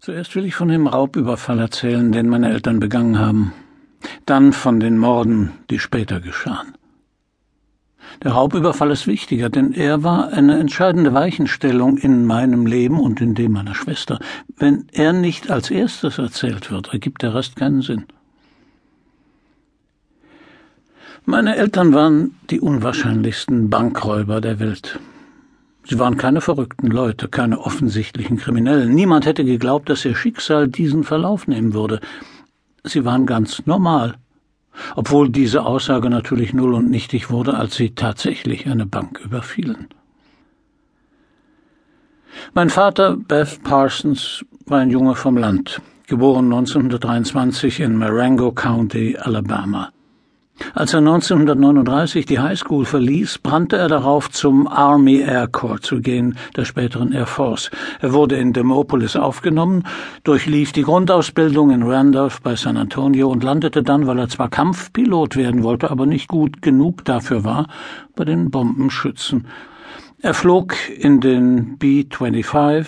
Zuerst will ich von dem Raubüberfall erzählen, den meine Eltern begangen haben. Dann von den Morden, die später geschahen. Der Raubüberfall ist wichtiger, denn er war eine entscheidende Weichenstellung in meinem Leben und in dem meiner Schwester. Wenn er nicht als erstes erzählt wird, ergibt der Rest keinen Sinn. Meine Eltern waren die unwahrscheinlichsten Bankräuber der Welt. Sie waren keine verrückten Leute, keine offensichtlichen Kriminellen. Niemand hätte geglaubt, dass ihr Schicksal diesen Verlauf nehmen würde. Sie waren ganz normal, obwohl diese Aussage natürlich null und nichtig wurde, als sie tatsächlich eine Bank überfielen. Mein Vater, Beth Parsons, war ein Junge vom Land, geboren 1923 in Marengo County, Alabama. Als er 1939 die Highschool verließ, brannte er darauf, zum Army Air Corps zu gehen, der späteren Air Force. Er wurde in Demopolis aufgenommen, durchlief die Grundausbildung in Randolph bei San Antonio und landete dann, weil er zwar Kampfpilot werden wollte, aber nicht gut genug dafür war, bei den Bombenschützen. Er flog in den B-25,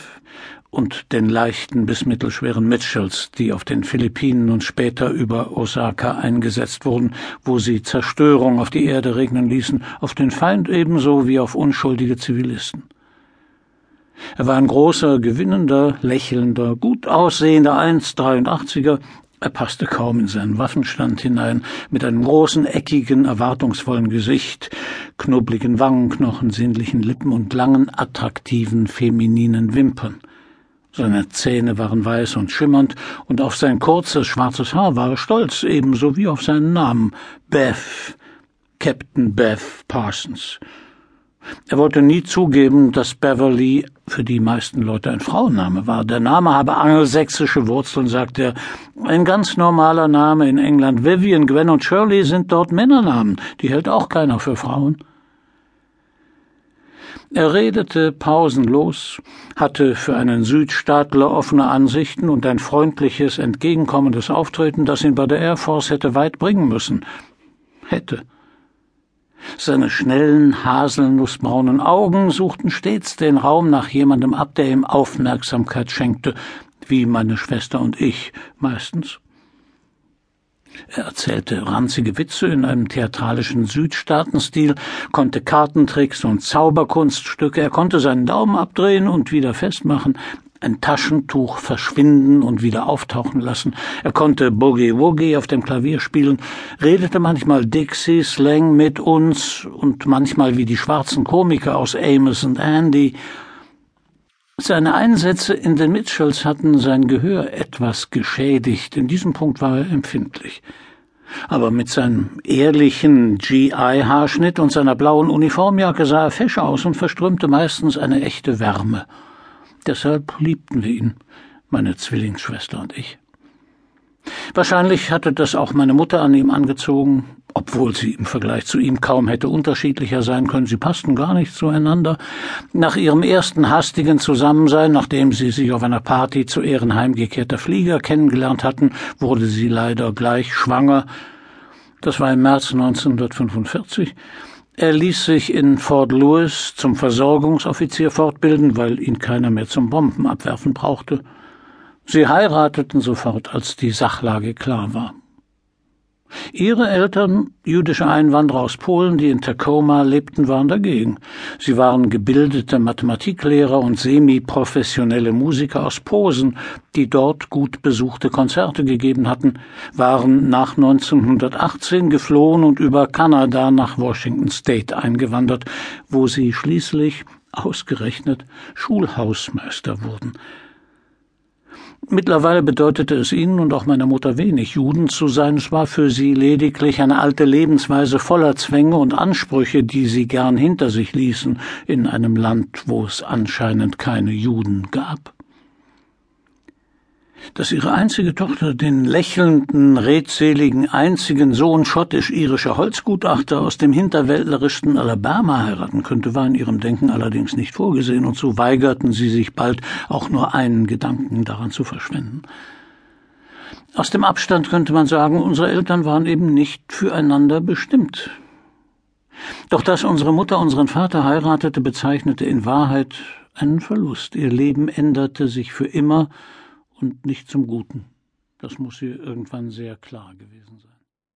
und den leichten bis mittelschweren Mitchells, die auf den Philippinen und später über Osaka eingesetzt wurden, wo sie Zerstörung auf die Erde regnen ließen, auf den Feind ebenso wie auf unschuldige Zivilisten. Er war ein großer, gewinnender, lächelnder, gut aussehender 1,83er, er passte kaum in seinen Waffenstand hinein, mit einem großen, eckigen, erwartungsvollen Gesicht, knubbligen Wangenknochen, sinnlichen Lippen und langen, attraktiven, femininen Wimpern. Seine Zähne waren weiß und schimmernd, und auf sein kurzes, schwarzes Haar war er stolz, ebenso wie auf seinen Namen Beth, Captain Beth Parsons. Er wollte nie zugeben, dass Beverly für die meisten Leute ein Frauenname war. Der Name habe angelsächsische Wurzeln, sagt er. Ein ganz normaler Name in England. Vivian, Gwen und Shirley sind dort Männernamen. Die hält auch keiner für Frauen. Er redete pausenlos, hatte für einen Südstaatler offene Ansichten und ein freundliches, entgegenkommendes Auftreten, das ihn bei der Air Force hätte weit bringen müssen. Hätte. Seine schnellen, haselnussbraunen Augen suchten stets den Raum nach jemandem ab, der ihm Aufmerksamkeit schenkte, wie meine Schwester und ich meistens. Er erzählte ranzige Witze in einem theatralischen Südstaatenstil, konnte Kartentricks und Zauberkunststücke, er konnte seinen Daumen abdrehen und wieder festmachen, ein Taschentuch verschwinden und wieder auftauchen lassen. Er konnte Boogie Woogie auf dem Klavier spielen, redete manchmal Dixie-Slang mit uns und manchmal wie die schwarzen Komiker aus Amos und Andy seine Einsätze in den Mitchells hatten sein Gehör etwas geschädigt. In diesem Punkt war er empfindlich. Aber mit seinem ehrlichen GI-Haarschnitt und seiner blauen Uniformjacke sah er fesch aus und verströmte meistens eine echte Wärme. Deshalb liebten wir ihn, meine Zwillingsschwester und ich. Wahrscheinlich hatte das auch meine Mutter an ihm angezogen, obwohl sie im Vergleich zu ihm kaum hätte unterschiedlicher sein können. Sie passten gar nicht zueinander. Nach ihrem ersten hastigen Zusammensein, nachdem sie sich auf einer Party zu Ehren heimgekehrter Flieger kennengelernt hatten, wurde sie leider gleich schwanger. Das war im März 1945. Er ließ sich in Fort Lewis zum Versorgungsoffizier fortbilden, weil ihn keiner mehr zum Bombenabwerfen brauchte. Sie heirateten sofort, als die Sachlage klar war. Ihre Eltern, jüdische Einwanderer aus Polen, die in Tacoma lebten, waren dagegen. Sie waren gebildete Mathematiklehrer und semi-professionelle Musiker aus Posen, die dort gut besuchte Konzerte gegeben hatten, waren nach 1918 geflohen und über Kanada nach Washington State eingewandert, wo sie schließlich ausgerechnet Schulhausmeister wurden. Mittlerweile bedeutete es ihnen und auch meiner Mutter wenig, Juden zu sein. Es war für sie lediglich eine alte Lebensweise voller Zwänge und Ansprüche, die sie gern hinter sich ließen, in einem Land, wo es anscheinend keine Juden gab dass ihre einzige Tochter den lächelnden, redseligen, einzigen Sohn schottisch-irischer Holzgutachter aus dem hinterwäldlerischsten Alabama heiraten könnte, war in ihrem Denken allerdings nicht vorgesehen, und so weigerten sie sich bald auch nur einen Gedanken daran zu verschwenden. Aus dem Abstand könnte man sagen, unsere Eltern waren eben nicht füreinander bestimmt. Doch dass unsere Mutter unseren Vater heiratete, bezeichnete in Wahrheit einen Verlust. Ihr Leben änderte sich für immer, und nicht zum Guten. Das muss ihr irgendwann sehr klar gewesen